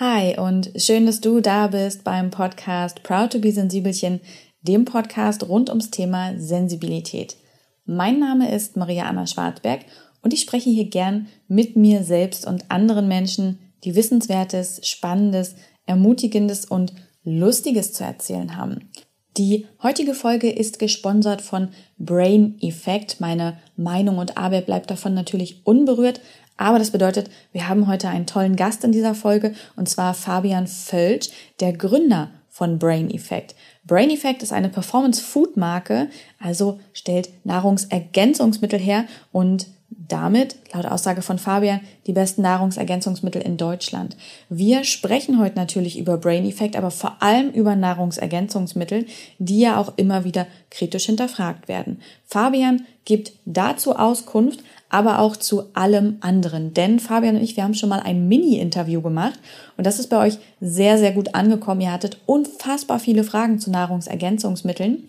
Hi und schön, dass du da bist beim Podcast Proud to be Sensibelchen, dem Podcast rund ums Thema Sensibilität. Mein Name ist Maria Anna Schwarzberg und ich spreche hier gern mit mir selbst und anderen Menschen, die Wissenswertes, Spannendes, Ermutigendes und Lustiges zu erzählen haben. Die heutige Folge ist gesponsert von Brain Effect. Meine Meinung und Arbeit bleibt davon natürlich unberührt, aber das bedeutet, wir haben heute einen tollen Gast in dieser Folge und zwar Fabian Völsch, der Gründer von Brain Effect. Brain Effect ist eine Performance Food Marke, also stellt Nahrungsergänzungsmittel her und damit, laut Aussage von Fabian, die besten Nahrungsergänzungsmittel in Deutschland. Wir sprechen heute natürlich über Brain Effect, aber vor allem über Nahrungsergänzungsmittel, die ja auch immer wieder kritisch hinterfragt werden. Fabian gibt dazu Auskunft, aber auch zu allem anderen. Denn Fabian und ich, wir haben schon mal ein Mini-Interview gemacht und das ist bei euch sehr, sehr gut angekommen. Ihr hattet unfassbar viele Fragen zu Nahrungsergänzungsmitteln.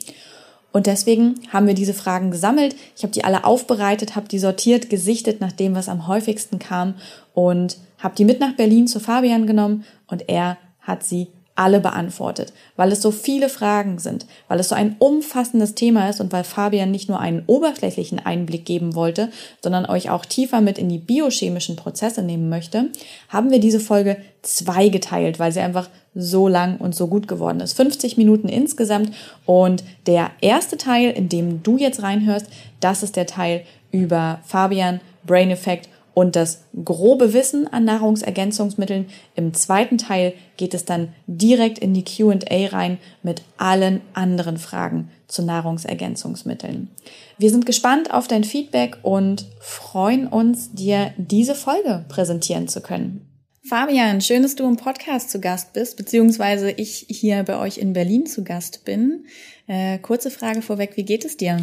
Und deswegen haben wir diese Fragen gesammelt. Ich habe die alle aufbereitet, habe die sortiert, gesichtet nach dem, was am häufigsten kam und habe die mit nach Berlin zu Fabian genommen und er hat sie alle beantwortet, weil es so viele Fragen sind, weil es so ein umfassendes Thema ist und weil Fabian nicht nur einen oberflächlichen Einblick geben wollte, sondern euch auch tiefer mit in die biochemischen Prozesse nehmen möchte, haben wir diese Folge zweigeteilt, weil sie einfach so lang und so gut geworden ist. 50 Minuten insgesamt und der erste Teil, in dem du jetzt reinhörst, das ist der Teil über Fabian, Brain Effect und das grobe Wissen an Nahrungsergänzungsmitteln. Im zweiten Teil geht es dann direkt in die QA rein mit allen anderen Fragen zu Nahrungsergänzungsmitteln. Wir sind gespannt auf dein Feedback und freuen uns, dir diese Folge präsentieren zu können. Fabian, schön, dass du im Podcast zu Gast bist, beziehungsweise ich hier bei euch in Berlin zu Gast bin. Äh, kurze Frage vorweg, wie geht es dir?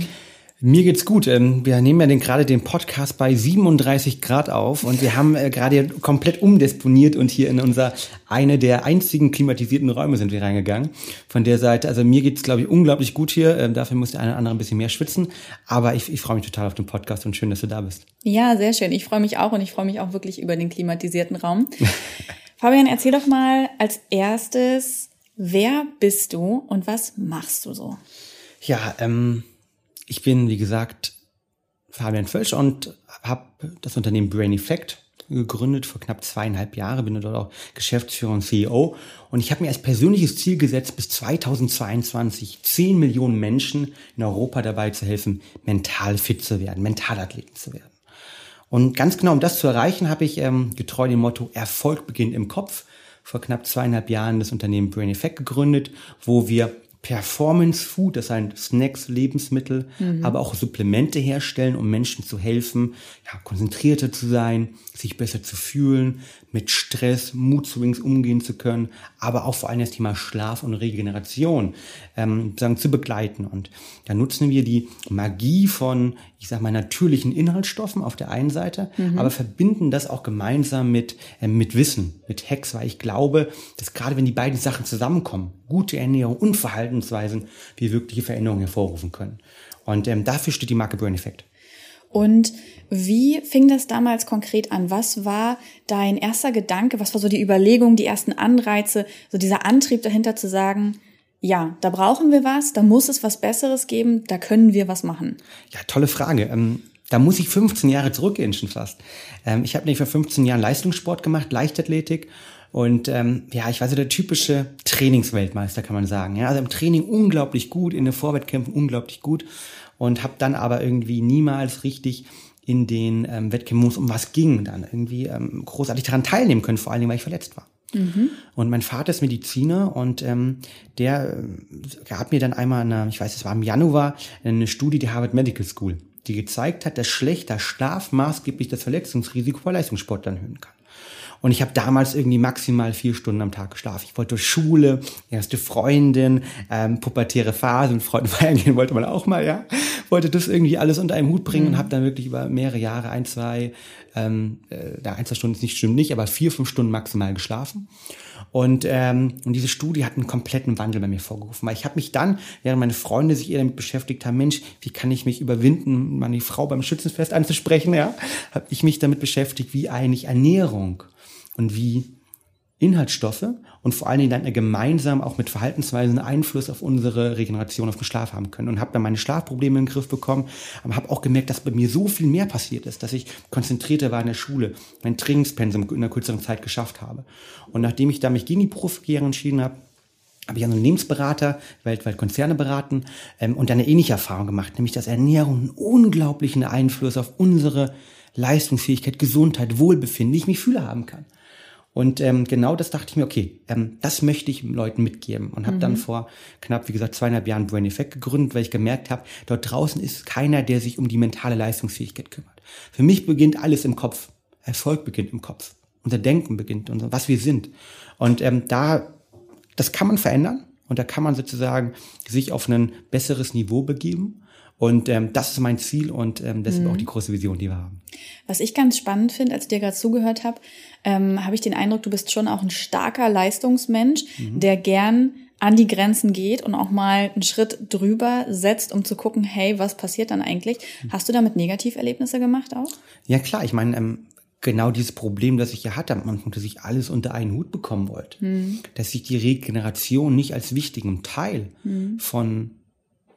Mir geht's gut. Ähm, wir nehmen ja den, gerade den Podcast bei 37 Grad auf und wir haben äh, gerade komplett umdisponiert und hier in unser eine der einzigen klimatisierten Räume sind wir reingegangen. Von der Seite, also mir geht's glaube ich unglaublich gut hier. Ähm, dafür muss der eine oder andere ein bisschen mehr schwitzen, aber ich, ich freue mich total auf den Podcast und schön, dass du da bist. Ja, sehr schön. Ich freue mich auch und ich freue mich auch wirklich über den klimatisierten Raum. Fabian, erzähl doch mal als erstes, wer bist du und was machst du so? Ja, ähm ich bin, wie gesagt, Fabian Völsch und habe das Unternehmen Brain Effect gegründet vor knapp zweieinhalb Jahren, bin dort auch Geschäftsführer und CEO. Und ich habe mir als persönliches Ziel gesetzt, bis 2022 10 Millionen Menschen in Europa dabei zu helfen, mental fit zu werden, Mentalathleten zu werden. Und ganz genau, um das zu erreichen, habe ich ähm, getreu dem Motto Erfolg beginnt im Kopf vor knapp zweieinhalb Jahren das Unternehmen Brain Effect gegründet, wo wir Performance Food, das sind Snacks, Lebensmittel, mhm. aber auch Supplemente herstellen, um Menschen zu helfen, ja, konzentrierter zu sein, sich besser zu fühlen, mit Stress, Mut Swings umgehen zu können, aber auch vor allem das Thema Schlaf und Regeneration ähm, sagen, zu begleiten. Und da nutzen wir die Magie von, ich sag mal, natürlichen Inhaltsstoffen auf der einen Seite, mhm. aber verbinden das auch gemeinsam mit, äh, mit Wissen, mit Hacks, weil ich glaube, dass gerade wenn die beiden Sachen zusammenkommen, gute Ernährung und Verhaltensweisen, wir wirkliche Veränderungen hervorrufen können. Und ähm, dafür steht die Marke Burn Effect. Und wie fing das damals konkret an? Was war dein erster Gedanke? Was war so die Überlegung, die ersten Anreize, so dieser Antrieb dahinter zu sagen, ja, da brauchen wir was, da muss es was Besseres geben, da können wir was machen? Ja, tolle Frage. Ähm, da muss ich 15 Jahre zurückgehen schon fast. Ähm, ich habe nämlich vor 15 Jahren Leistungssport gemacht, Leichtathletik. Und ähm, ja, ich war so der typische Trainingsweltmeister, kann man sagen. Ja, also im Training unglaublich gut, in den Vorwettkämpfen unglaublich gut und habe dann aber irgendwie niemals richtig in den ähm, Wettkämpfen, wo es um was ging, dann irgendwie ähm, großartig daran teilnehmen können, vor allen Dingen, weil ich verletzt war. Mhm. Und mein Vater ist Mediziner und ähm, der äh, gab mir dann einmal, eine, ich weiß, es war im Januar, eine Studie der Harvard Medical School, die gezeigt hat, dass schlechter Schlaf maßgeblich das Verletzungsrisiko bei Leistungssportlern erhöhen kann. Und ich habe damals irgendwie maximal vier Stunden am Tag geschlafen. Ich wollte Schule, erste Freundin, ähm, pubertäre Phase und Freunde feiern gehen wollte man auch mal, ja. Wollte das irgendwie alles unter einen Hut bringen mhm. und habe dann wirklich über mehrere Jahre, ein, zwei, ähm, äh, ein, zwei Stunden ist nicht stimmt nicht, aber vier, fünf Stunden maximal geschlafen. Und, ähm, und diese Studie hat einen kompletten Wandel bei mir vorgerufen. Weil ich habe mich dann, während meine Freunde sich eher damit beschäftigt haben, Mensch, wie kann ich mich überwinden, meine Frau beim Schützenfest anzusprechen, ja, habe ich mich damit beschäftigt, wie eigentlich Ernährung und wie Inhaltsstoffe und vor allen Dingen dann gemeinsam auch mit Verhaltensweisen Einfluss auf unsere Regeneration, auf den Schlaf haben können. Und habe dann meine Schlafprobleme in den Griff bekommen, aber habe auch gemerkt, dass bei mir so viel mehr passiert ist, dass ich konzentrierter war in der Schule, mein Trainingspensum in einer kürzeren Zeit geschafft habe. Und nachdem ich da mich gegen die Profikarriere entschieden habe, habe ich einen Unternehmensberater, weltweit Konzerne beraten ähm, und eine ähnliche Erfahrung gemacht, nämlich dass Ernährung einen unglaublichen Einfluss auf unsere Leistungsfähigkeit, Gesundheit, Wohlbefinden, wie ich mich fühle haben kann. Und ähm, genau das dachte ich mir, okay, ähm, das möchte ich Leuten mitgeben. Und habe mhm. dann vor knapp, wie gesagt, zweieinhalb Jahren Brain Effect gegründet, weil ich gemerkt habe, dort draußen ist keiner, der sich um die mentale Leistungsfähigkeit kümmert. Für mich beginnt alles im Kopf. Erfolg beginnt im Kopf. Unser Denken beginnt, unser, was wir sind. Und ähm, da, das kann man verändern. Und da kann man sozusagen sich auf ein besseres Niveau begeben. Und ähm, das ist mein Ziel und ähm, das mhm. ist auch die große Vision, die wir haben. Was ich ganz spannend finde, als ich dir gerade zugehört habe, ähm, habe ich den Eindruck, du bist schon auch ein starker Leistungsmensch, mhm. der gern an die Grenzen geht und auch mal einen Schritt drüber setzt, um zu gucken, hey, was passiert dann eigentlich? Mhm. Hast du damit Negativerlebnisse gemacht auch? Ja klar, ich meine, ähm, genau dieses Problem, das ich ja hatte am Anfang, dass ich alles unter einen Hut bekommen wollte, mhm. dass ich die Regeneration nicht als wichtigen Teil mhm. von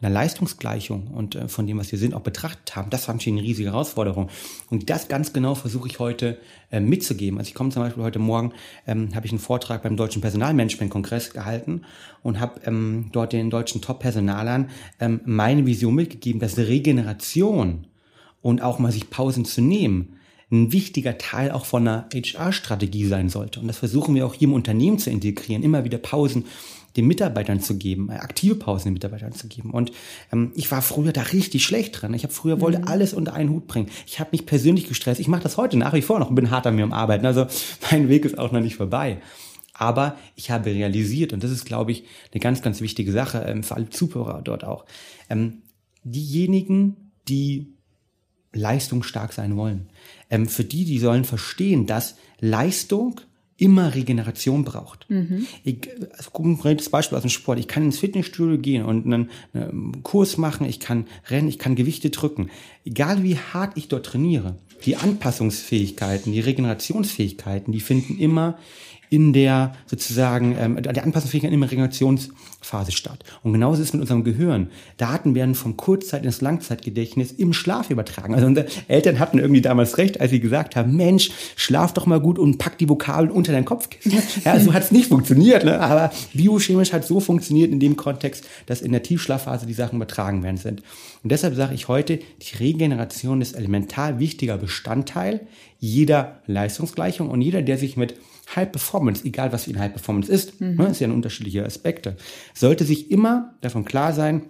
einer Leistungsgleichung und äh, von dem, was wir sind, auch betrachtet haben, das war natürlich eine riesige Herausforderung. Und das ganz genau versuche ich heute äh, mitzugeben. Also ich komme zum Beispiel heute Morgen, ähm, habe ich einen Vortrag beim Deutschen Personalmanagement-Kongress gehalten und habe ähm, dort den deutschen Top-Personalern ähm, meine Vision mitgegeben, dass Regeneration und auch mal sich Pausen zu nehmen, ein wichtiger Teil auch von einer HR-Strategie sein sollte. Und das versuchen wir auch hier im Unternehmen zu integrieren, immer wieder Pausen den Mitarbeitern zu geben, äh, aktive Pausen den Mitarbeitern zu geben. Und ähm, ich war früher da richtig schlecht dran. Ich habe früher wollte mhm. alles unter einen Hut bringen. Ich habe mich persönlich gestresst. Ich mache das heute nach wie vor noch und bin hart an mir am Arbeiten. Also mein Weg ist auch noch nicht vorbei. Aber ich habe realisiert, und das ist, glaube ich, eine ganz, ganz wichtige Sache ähm, für alle Zuhörer dort auch, ähm, diejenigen, die leistungsstark sein wollen, ähm, für die, die sollen verstehen, dass Leistung immer Regeneration braucht. Mhm. Ich, also konkretes Beispiel aus dem Sport. Ich kann ins Fitnessstudio gehen und einen, einen Kurs machen, ich kann rennen, ich kann Gewichte drücken. Egal wie hart ich dort trainiere, die Anpassungsfähigkeiten, die Regenerationsfähigkeiten, die finden immer in der sozusagen ähm, der Anpassungsfähigkeit in der Regenerationsphase statt. Und genauso ist es mit unserem Gehirn. Daten werden vom Kurzzeit- ins Langzeitgedächtnis im Schlaf übertragen. Also unsere Eltern hatten irgendwie damals recht, als sie gesagt haben, Mensch, schlaf doch mal gut und pack die Vokabeln unter dein Kopfkissen. Ja, so hat es nicht funktioniert, ne? aber biochemisch hat so funktioniert in dem Kontext, dass in der Tiefschlafphase die Sachen übertragen werden sind. Und deshalb sage ich heute, die Regeneration ist elementar wichtiger Bestandteil jeder Leistungsgleichung und jeder, der sich mit High Performance, egal was für ihn High Performance ist, mhm. ne, ist ja ein unterschiedliche Aspekte, sollte sich immer davon klar sein,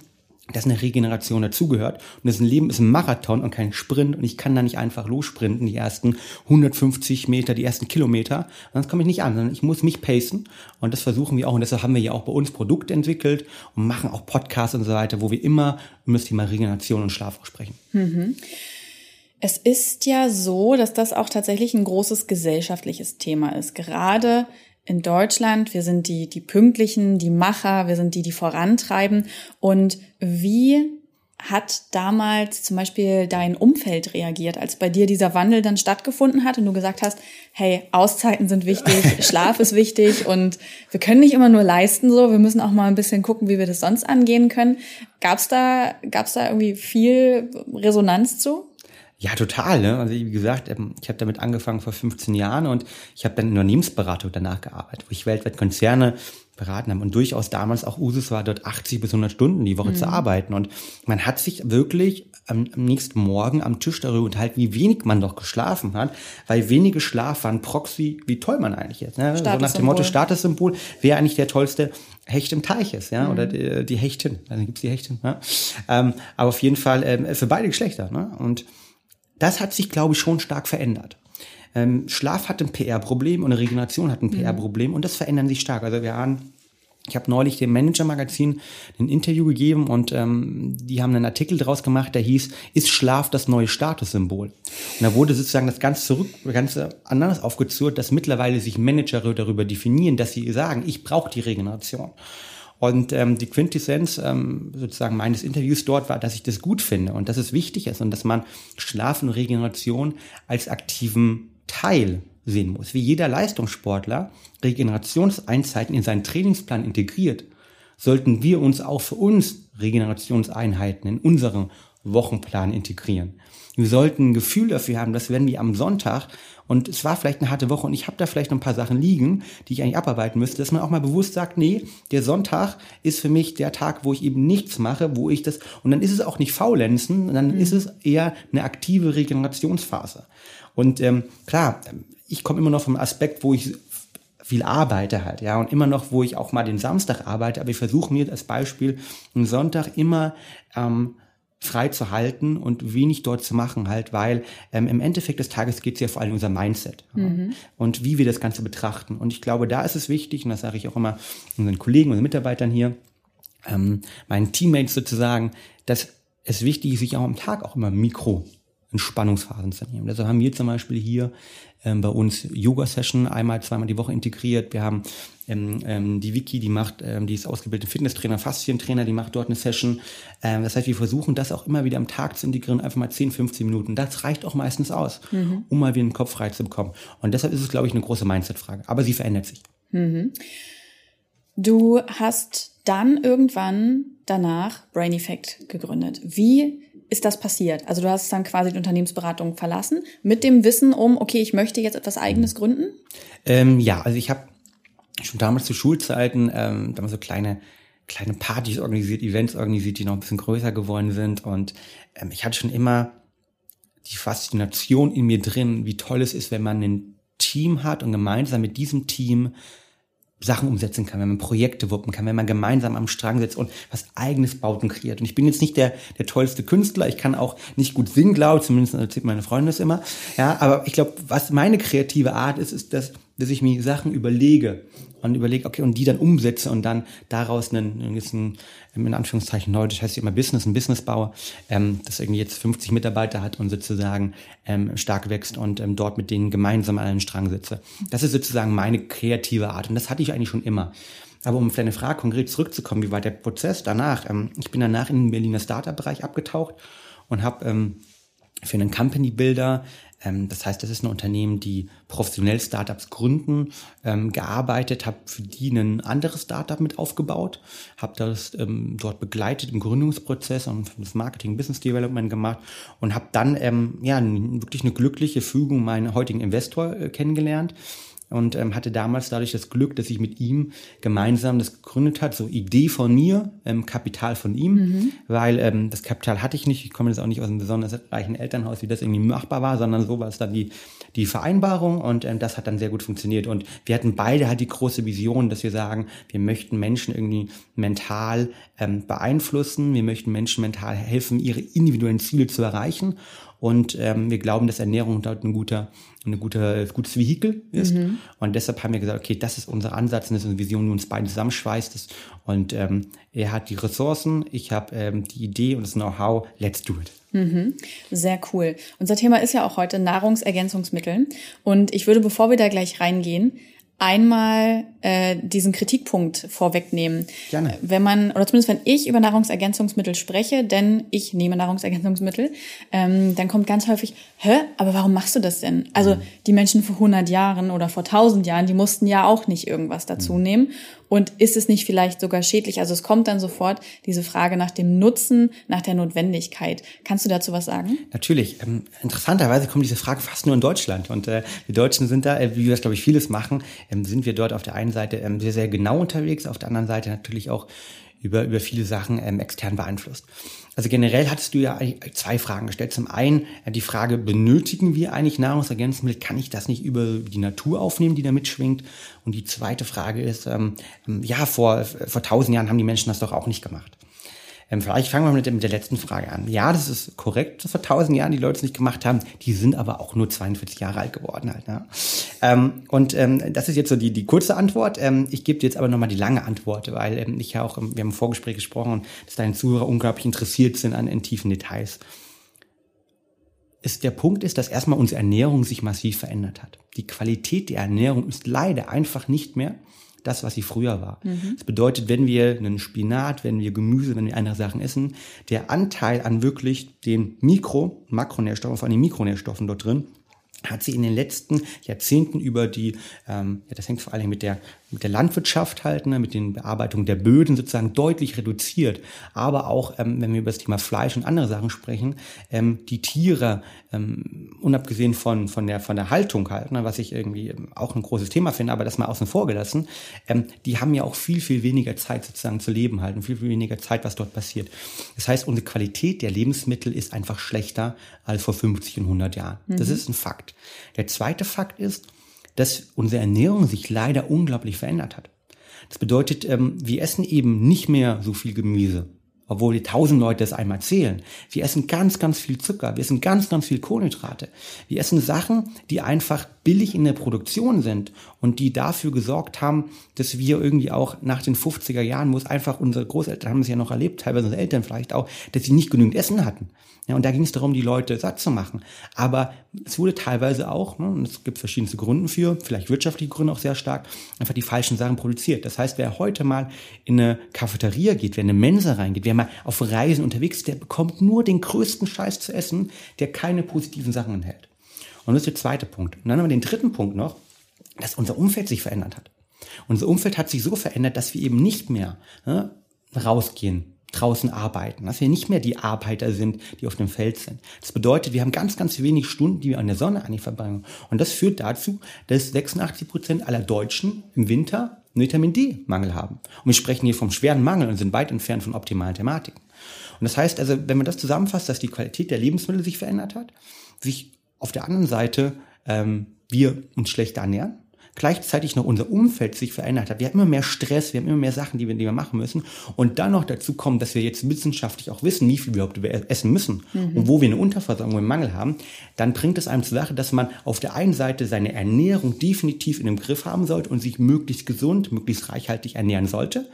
dass eine Regeneration dazugehört. Und das Leben ist ein Marathon und kein Sprint. Und ich kann da nicht einfach lossprinten, die ersten 150 Meter, die ersten Kilometer. Sonst komme ich nicht an, sondern ich muss mich pacen. Und das versuchen wir auch. Und deshalb haben wir ja auch bei uns Produkte entwickelt und machen auch Podcasts und so weiter, wo wir immer über das Thema Regeneration und Schlaf auch sprechen. Mhm. Es ist ja so, dass das auch tatsächlich ein großes gesellschaftliches Thema ist. Gerade in Deutschland, wir sind die, die Pünktlichen, die Macher, wir sind die, die vorantreiben. Und wie hat damals zum Beispiel dein Umfeld reagiert, als bei dir dieser Wandel dann stattgefunden hat und du gesagt hast, hey, Auszeiten sind wichtig, Schlaf ist wichtig und wir können nicht immer nur leisten so, wir müssen auch mal ein bisschen gucken, wie wir das sonst angehen können. Gab's da, gab's da irgendwie viel Resonanz zu? Ja, total. Ne? Also wie gesagt, ähm, ich habe damit angefangen vor 15 Jahren und ich habe dann in Unternehmensberatung danach gearbeitet, wo ich weltweit Konzerne beraten habe und durchaus damals auch Usus war, dort 80 bis 100 Stunden die Woche mhm. zu arbeiten. Und man hat sich wirklich am, am, nächsten Morgen am Tisch darüber unterhalten, wie wenig man doch geschlafen hat, weil wenige Schlaf waren Proxy, wie toll man eigentlich ist. Ne? So nach dem Motto Statussymbol, wer eigentlich der tollste Hecht im Teich ist, ja, mhm. oder die, die Hechtin. Also gibt's die Hechtin, ne? ähm, aber auf jeden Fall ähm, für beide Geschlechter. Ne? Und das hat sich, glaube ich, schon stark verändert. Ähm, Schlaf hat ein PR-Problem und Regeneration hat ein mhm. PR-Problem und das verändern sich stark. Also wir haben ich habe neulich dem Manager-Magazin ein Interview gegeben und ähm, die haben einen Artikel daraus gemacht, der hieß, ist Schlaf das neue Statussymbol? Und da wurde sozusagen das Ganze zurück, ganz anders aufgezurrt, dass mittlerweile sich Manager darüber definieren, dass sie sagen, ich brauche die Regeneration. Und ähm, die Quintessenz ähm, sozusagen meines Interviews dort war, dass ich das gut finde und dass es wichtig ist und dass man Schlaf und Regeneration als aktiven Teil sehen muss. Wie jeder Leistungssportler Regenerationseinzeiten in seinen Trainingsplan integriert, sollten wir uns auch für uns Regenerationseinheiten in unseren Wochenplan integrieren. Wir sollten ein Gefühl dafür haben, dass wenn wir am Sonntag und es war vielleicht eine harte Woche und ich habe da vielleicht noch ein paar Sachen liegen, die ich eigentlich abarbeiten müsste, dass man auch mal bewusst sagt, nee, der Sonntag ist für mich der Tag, wo ich eben nichts mache, wo ich das und dann ist es auch nicht faulenzen, dann mhm. ist es eher eine aktive Regenerationsphase. Und ähm, klar, ich komme immer noch vom Aspekt, wo ich viel arbeite halt, ja, und immer noch, wo ich auch mal den Samstag arbeite, aber ich versuche mir als Beispiel einen Sonntag immer ähm, frei zu halten und wenig dort zu machen halt, weil ähm, im Endeffekt des Tages geht es ja vor allem um unser Mindset mhm. und wie wir das Ganze betrachten. Und ich glaube, da ist es wichtig, und das sage ich auch immer unseren Kollegen und Mitarbeitern hier, ähm, meinen Teammates sozusagen, dass es wichtig ist, sich auch am Tag auch immer Mikro Entspannungsphasen zu nehmen. Also haben wir zum Beispiel hier ähm, bei uns Yoga-Session einmal, zweimal die Woche integriert. Wir haben ähm, ähm, die Wiki, die macht, ähm, die ist ausgebildete Fitnesstrainer, Faszientrainer, die macht dort eine Session. Ähm, das heißt, wir versuchen das auch immer wieder am Tag zu integrieren, einfach mal 10, 15 Minuten. Das reicht auch meistens aus, mhm. um mal wieder den Kopf frei zu bekommen. Und deshalb ist es, glaube ich, eine große Mindset-Frage. Aber sie verändert sich. Mhm. Du hast dann irgendwann danach Brain Effect gegründet. Wie ist das passiert? Also du hast dann quasi die Unternehmensberatung verlassen mit dem Wissen um, okay, ich möchte jetzt etwas Eigenes gründen? Ähm, ja, also ich habe schon damals zu Schulzeiten ähm, damals so kleine kleine Partys organisiert, Events organisiert, die noch ein bisschen größer geworden sind und ähm, ich hatte schon immer die Faszination in mir drin, wie toll es ist, wenn man ein Team hat und gemeinsam mit diesem Team Sachen umsetzen kann, wenn man Projekte wuppen kann, wenn man gemeinsam am Strang sitzt und was eigenes baut und kreiert. Und ich bin jetzt nicht der, der tollste Künstler, ich kann auch nicht gut singen, glaube ich, zumindest erzählt meine Freundin das immer. Ja, aber ich glaube, was meine kreative Art ist, ist, dass, dass ich mir Sachen überlege und überlege, okay, und die dann umsetze und dann daraus einen, einen gewissen, in Anführungszeichen das heißt immer Business, ein Business baue, ähm, das irgendwie jetzt 50 Mitarbeiter hat und sozusagen ähm, stark wächst und ähm, dort mit denen gemeinsam an einem Strang sitze. Das ist sozusagen meine kreative Art und das hatte ich eigentlich schon immer. Aber um auf deine Frage konkret zurückzukommen, wie war der Prozess danach? Ähm, ich bin danach in den Berliner Startup-Bereich abgetaucht und habe ähm, für einen Company Builder ähm, das heißt, das ist ein Unternehmen, die professionell Startups gründen, ähm, gearbeitet, habe für die ein anderes Startup mit aufgebaut, habe das ähm, dort begleitet im Gründungsprozess und das Marketing, Business Development gemacht und habe dann ähm, ja wirklich eine glückliche Fügung meinen heutigen Investor äh, kennengelernt und ähm, hatte damals dadurch das Glück, dass ich mit ihm gemeinsam das gegründet hat, so Idee von mir, ähm, Kapital von ihm, mhm. weil ähm, das Kapital hatte ich nicht, ich komme jetzt auch nicht aus einem besonders reichen Elternhaus, wie das irgendwie machbar war, sondern so war es dann die, die Vereinbarung und ähm, das hat dann sehr gut funktioniert. Und wir hatten beide halt die große Vision, dass wir sagen, wir möchten Menschen irgendwie mental ähm, beeinflussen, wir möchten Menschen mental helfen, ihre individuellen Ziele zu erreichen. Und ähm, wir glauben, dass Ernährung dort ein guter, ein guter, gutes Vehikel ist. Mhm. Und deshalb haben wir gesagt, okay, das ist unser Ansatz und das ist eine Vision, die uns beide zusammenschweißt. Und ähm, er hat die Ressourcen, ich habe ähm, die Idee und das Know-how. Let's do it. Mhm. Sehr cool. Unser Thema ist ja auch heute Nahrungsergänzungsmittel. Und ich würde, bevor wir da gleich reingehen, einmal äh, diesen Kritikpunkt vorwegnehmen. Gerne. Wenn man, oder zumindest wenn ich über Nahrungsergänzungsmittel spreche, denn ich nehme Nahrungsergänzungsmittel, ähm, dann kommt ganz häufig, hä, aber warum machst du das denn? Also mhm. die Menschen vor 100 Jahren oder vor 1000 Jahren, die mussten ja auch nicht irgendwas dazu mhm. nehmen. Und ist es nicht vielleicht sogar schädlich? Also es kommt dann sofort diese Frage nach dem Nutzen, nach der Notwendigkeit. Kannst du dazu was sagen? Natürlich. Ähm, interessanterweise kommt diese Frage fast nur in Deutschland. Und äh, die Deutschen sind da, äh, wie wir das, glaube ich, vieles machen, ähm, sind wir dort auf der einen Seite ähm, sehr, sehr genau unterwegs, auf der anderen Seite natürlich auch über, über viele Sachen ähm, extern beeinflusst. Also generell hattest du ja zwei Fragen gestellt. Zum einen äh, die Frage, benötigen wir eigentlich Nahrungsergänzungsmittel? Kann ich das nicht über die Natur aufnehmen, die da mitschwingt? Und die zweite Frage ist, ähm, ähm ja, vor, vor tausend Jahren haben die Menschen das doch auch nicht gemacht. Ähm, vielleicht fangen wir mit, mit der letzten Frage an. Ja, das ist korrekt, dass vor tausend Jahren die Leute es nicht gemacht haben. Die sind aber auch nur 42 Jahre alt geworden halt. Ne? Ähm, und ähm, das ist jetzt so die, die kurze Antwort. Ähm, ich gebe dir jetzt aber nochmal die lange Antwort, weil ähm, ich ja auch, wir haben im Vorgespräch gesprochen, dass deine Zuhörer unglaublich interessiert sind an in tiefen Details. Ist, der Punkt ist, dass erstmal unsere Ernährung sich massiv verändert hat. Die Qualität der Ernährung ist leider einfach nicht mehr das, was sie früher war. Mhm. Das bedeutet, wenn wir einen Spinat, wenn wir Gemüse, wenn wir andere Sachen essen, der Anteil an wirklich den Mikro, Makronährstoffen, vor allem Mikronährstoffen dort drin, hat sie in den letzten Jahrzehnten über die, ähm, ja, das hängt vor allem mit der, mit der Landwirtschaft halt, ne, mit den Bearbeitungen der Böden sozusagen deutlich reduziert. Aber auch, ähm, wenn wir über das Thema Fleisch und andere Sachen sprechen, ähm, die Tiere, ähm, unabgesehen von, von, der, von der Haltung halt, ne, was ich irgendwie auch ein großes Thema finde, aber das mal außen vor gelassen, ähm, die haben ja auch viel, viel weniger Zeit sozusagen zu leben halt und viel, viel weniger Zeit, was dort passiert. Das heißt, unsere Qualität der Lebensmittel ist einfach schlechter als vor 50 und 100 Jahren. Mhm. Das ist ein Fakt. Der zweite Fakt ist, dass unsere Ernährung sich leider unglaublich verändert hat. Das bedeutet, ähm, wir essen eben nicht mehr so viel Gemüse, obwohl die tausend Leute es einmal zählen. Wir essen ganz, ganz viel Zucker, wir essen ganz, ganz viel Kohlenhydrate. Wir essen Sachen, die einfach billig in der Produktion sind und die dafür gesorgt haben, dass wir irgendwie auch nach den 50er Jahren, es einfach unsere Großeltern haben es ja noch erlebt, teilweise unsere Eltern vielleicht auch, dass sie nicht genügend Essen hatten. Ja, und da ging es darum, die Leute satt zu machen. Aber es wurde teilweise auch, ne, und es gibt verschiedenste Gründe für, vielleicht wirtschaftliche Gründe auch sehr stark, einfach die falschen Sachen produziert. Das heißt, wer heute mal in eine Cafeteria geht, wer in eine Mensa reingeht, wer mal auf Reisen unterwegs ist, der bekommt nur den größten Scheiß zu essen, der keine positiven Sachen enthält. Und das ist der zweite Punkt. Und dann haben wir den dritten Punkt noch, dass unser Umfeld sich verändert hat. Unser Umfeld hat sich so verändert, dass wir eben nicht mehr ne, rausgehen, draußen arbeiten, dass wir nicht mehr die Arbeiter sind, die auf dem Feld sind. Das bedeutet, wir haben ganz, ganz wenig Stunden, die wir an der Sonne eigentlich verbringen. Und das führt dazu, dass 86 Prozent aller Deutschen im Winter Vitamin D-Mangel haben. Und wir sprechen hier vom schweren Mangel und sind weit entfernt von optimalen Thematiken. Und das heißt also, wenn man das zusammenfasst, dass die Qualität der Lebensmittel sich verändert hat, sich auf der anderen Seite ähm, wir uns schlechter ernähren, gleichzeitig noch unser Umfeld sich verändert hat. Wir haben immer mehr Stress, wir haben immer mehr Sachen, die wir, die wir machen müssen. Und dann noch dazu kommen, dass wir jetzt wissenschaftlich auch wissen, wie viel wir überhaupt essen müssen mhm. und wo wir eine Unterversorgung im Mangel haben, dann bringt es einem zur Sache, dass man auf der einen Seite seine Ernährung definitiv in dem Griff haben sollte und sich möglichst gesund, möglichst reichhaltig ernähren sollte.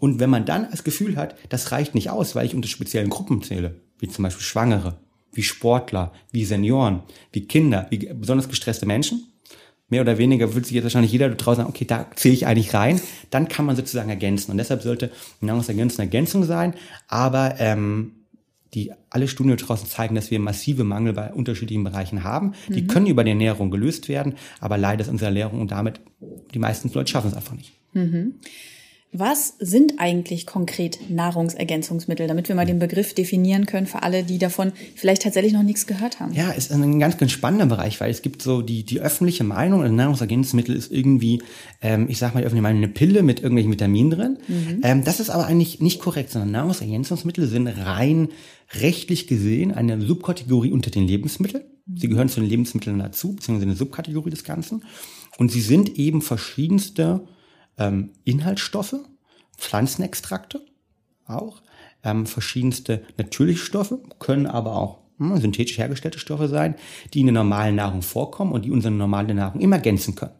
Und wenn man dann das Gefühl hat, das reicht nicht aus, weil ich unter speziellen Gruppen zähle, wie zum Beispiel Schwangere, wie Sportler, wie Senioren, wie Kinder, wie besonders gestresste Menschen, mehr oder weniger würde sich jetzt wahrscheinlich jeder draußen sagen, okay, da zähle ich eigentlich rein, dann kann man sozusagen ergänzen. Und deshalb sollte Nahrungsergänzung eine Ergänzung sein, aber ähm, die alle Studien draußen zeigen, dass wir massive Mangel bei unterschiedlichen Bereichen haben. Die mhm. können über die Ernährung gelöst werden, aber leider ist unsere Ernährung und damit die meisten Leute schaffen es einfach nicht. Mhm. Was sind eigentlich konkret Nahrungsergänzungsmittel, damit wir mal den Begriff definieren können für alle, die davon vielleicht tatsächlich noch nichts gehört haben? Ja, ist ein ganz, ganz spannender Bereich, weil es gibt so die, die öffentliche Meinung, ein Nahrungsergänzungsmittel ist irgendwie, ähm, ich sag mal, die öffentliche Meinung, eine Pille mit irgendwelchen Vitaminen drin. Mhm. Ähm, das ist aber eigentlich nicht korrekt, sondern Nahrungsergänzungsmittel sind rein rechtlich gesehen eine Subkategorie unter den Lebensmitteln. Sie gehören zu den Lebensmitteln dazu, beziehungsweise eine Subkategorie des Ganzen. Und sie sind eben verschiedenste ähm, Inhaltsstoffe, Pflanzenextrakte auch, ähm, verschiedenste natürliche Stoffe, können aber auch hm, synthetisch hergestellte Stoffe sein, die in der normalen Nahrung vorkommen und die unsere normale Nahrung immer ergänzen können.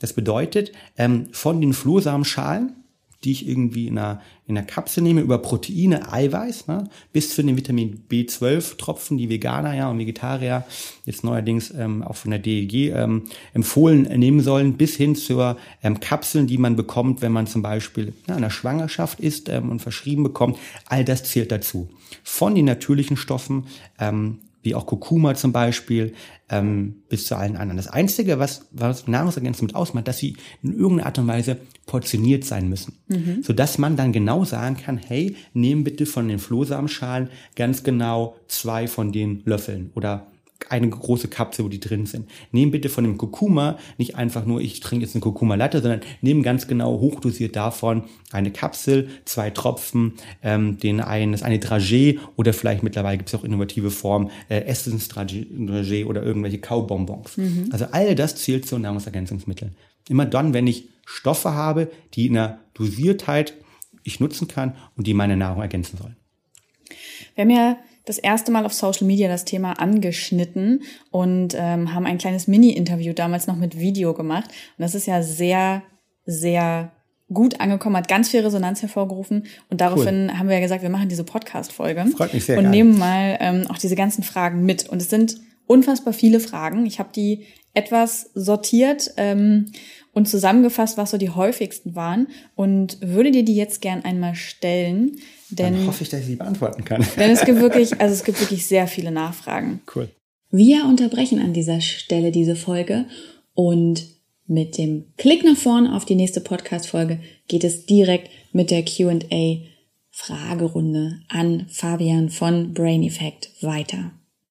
Das bedeutet, ähm, von den Flohsamenschalen die ich irgendwie in einer, in einer Kapsel nehme, über Proteine, Eiweiß, ne, bis zu den Vitamin B12-Tropfen, die Veganer ja und Vegetarier jetzt neuerdings ähm, auch von der DEG ähm, empfohlen nehmen sollen, bis hin zur ähm, Kapseln, die man bekommt, wenn man zum Beispiel na, in einer Schwangerschaft ist ähm, und verschrieben bekommt. All das zählt dazu. Von den natürlichen Stoffen ähm, wie auch Kurkuma zum Beispiel, ähm, bis zu allen anderen. Das Einzige, was, was Nahrungsergänzungen ausmacht, dass sie in irgendeiner Art und Weise portioniert sein müssen. Mhm. Sodass man dann genau sagen kann, hey, nehm bitte von den Flohsamenschalen ganz genau zwei von den Löffeln oder eine große Kapsel, wo die drin sind. Nehm bitte von dem Kurkuma nicht einfach nur, ich trinke jetzt eine Kurkuma Latte, sondern nimm ganz genau hochdosiert davon eine Kapsel, zwei Tropfen, ähm, den einen, das eine Dragé oder vielleicht mittlerweile gibt es auch innovative Formen, äh, Essence Dragé oder irgendwelche Kaubonbons. Mhm. Also all das zählt zu Nahrungsergänzungsmitteln. Immer dann, wenn ich Stoffe habe, die in einer Dosiertheit ich nutzen kann und die meine Nahrung ergänzen sollen. Wir haben ja das erste Mal auf Social Media das Thema angeschnitten und ähm, haben ein kleines Mini-Interview damals noch mit Video gemacht. Und das ist ja sehr, sehr gut angekommen, hat ganz viel Resonanz hervorgerufen. Und daraufhin cool. haben wir ja gesagt, wir machen diese Podcast-Folge. Freut mich sehr. Und geil. nehmen mal ähm, auch diese ganzen Fragen mit. Und es sind unfassbar viele Fragen. Ich habe die etwas sortiert ähm, und zusammengefasst, was so die häufigsten waren und würde dir die jetzt gern einmal stellen. Denn, Dann hoffe ich, dass ich sie beantworten kann. denn es gibt wirklich, also es gibt wirklich sehr viele Nachfragen. Cool. Wir unterbrechen an dieser Stelle diese Folge und mit dem Klick nach vorne auf die nächste Podcast-Folge geht es direkt mit der Q&A Fragerunde an Fabian von Brain Effect weiter.